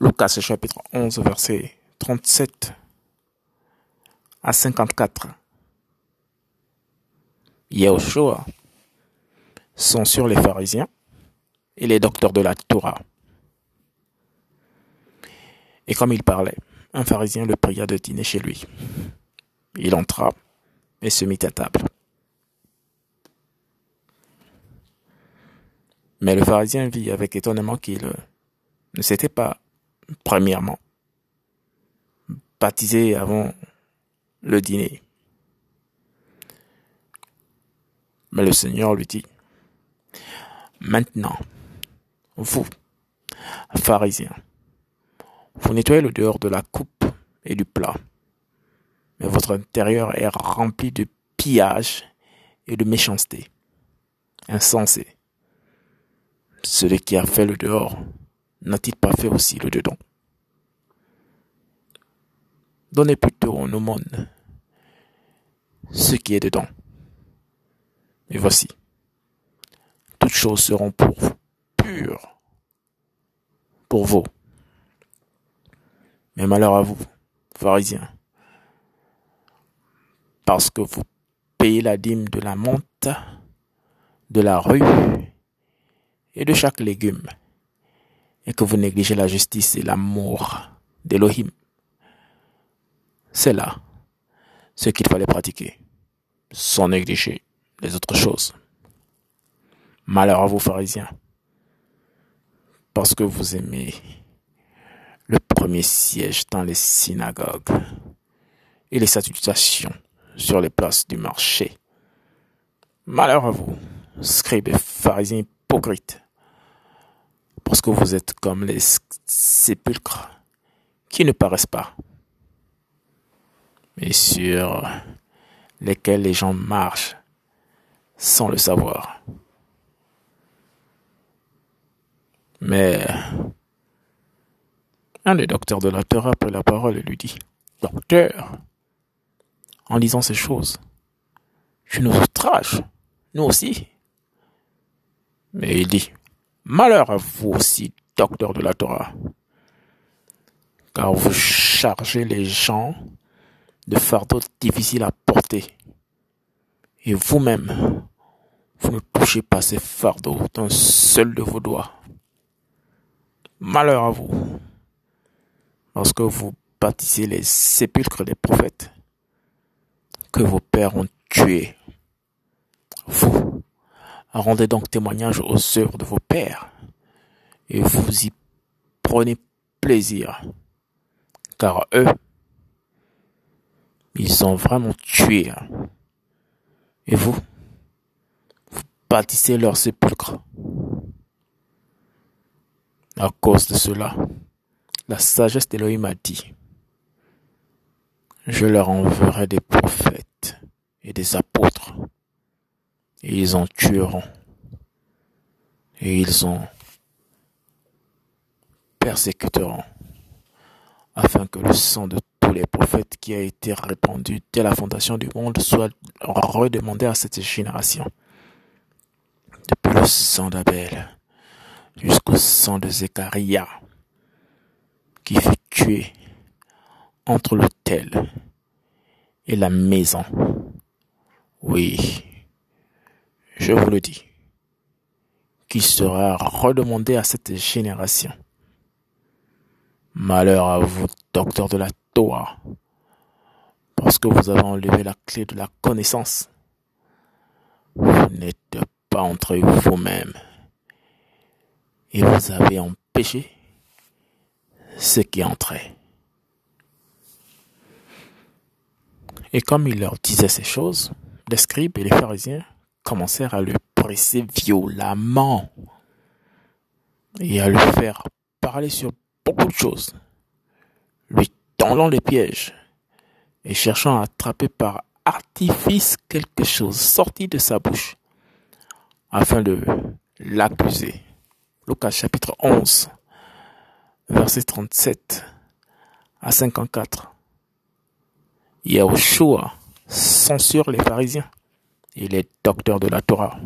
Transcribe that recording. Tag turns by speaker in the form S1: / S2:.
S1: Lucas chapitre 11 verset 37 à 54. Yahushua sur les pharisiens et les docteurs de la Torah. Et comme il parlait, un pharisien le pria de dîner chez lui. Il entra et se mit à table. Mais le pharisien vit avec étonnement qu'il ne s'était pas, premièrement, baptisé avant le dîner. Mais le Seigneur lui dit, Maintenant, vous, pharisiens, vous nettoyez le dehors de la coupe et du plat, mais votre intérieur est rempli de pillage et de méchanceté. Insensé. Celui qui a fait le dehors n'a-t-il pas fait aussi le dedans? Donnez plutôt en aumône ce qui est dedans. Et voici, toutes choses seront pour vous pures, pour vous. Mais malheur à vous, pharisiens, parce que vous payez la dîme de la monte, de la rue et de chaque légume, et que vous négligez la justice et l'amour d'Elohim. C'est là ce qu'il fallait pratiquer, sans négliger les autres choses. Malheur à vous, pharisiens, parce que vous aimez le premier siège dans les synagogues et les salutations sur les places du marché. Malheur à vous, scribes et pharisiens hypocrites, parce que vous êtes comme les sépulcres qui ne paraissent pas, mais sur lesquels les gens marchent sans le savoir. Mais un des docteurs de la Torah prit la parole et lui dit, Docteur, en lisant ces choses, tu nous outrages, nous aussi. Mais il dit, Malheur à vous aussi, docteur de la Torah, car vous chargez les gens de fardeaux difficiles à porter. Et vous-même, vous ne touchez pas ces fardeaux d'un seul de vos doigts. Malheur à vous, parce que vous bâtissez les sépulcres des prophètes que vos pères ont tués. Vous rendez donc témoignage aux œuvres de vos pères et vous y prenez plaisir, car eux, ils ont vraiment tué. Hein. Et vous, vous bâtissez leur sépulcre. À cause de cela, la sagesse d'Elohim a dit, je leur enverrai des prophètes et des apôtres, et ils en tueront, et ils en persécuteront, afin que le sang de tous les prophètes qui a été répandu dès la fondation du monde soit redemandé à cette génération. Depuis le sang d'Abel jusqu'au sang de Zechariah, qui fut tué entre l'autel et la maison. Oui, je vous le dis, qui sera redemandé à cette génération. Malheur à vous, docteur de la Torah, parce que vous avez enlevé la clé de la connaissance. Vous n'êtes pas entre vous-même et vous avez empêché ce qui entrait. Et comme il leur disait ces choses, les scribes et les pharisiens commencèrent à le presser violemment et à le faire parler sur beaucoup de choses, lui tendant les pièges et cherchant à attraper par artifice quelque chose sorti de sa bouche afin de l'accuser. Lucas chapitre 11, verset 37 à 54. Yahushua censure les pharisiens et les docteurs de la Torah.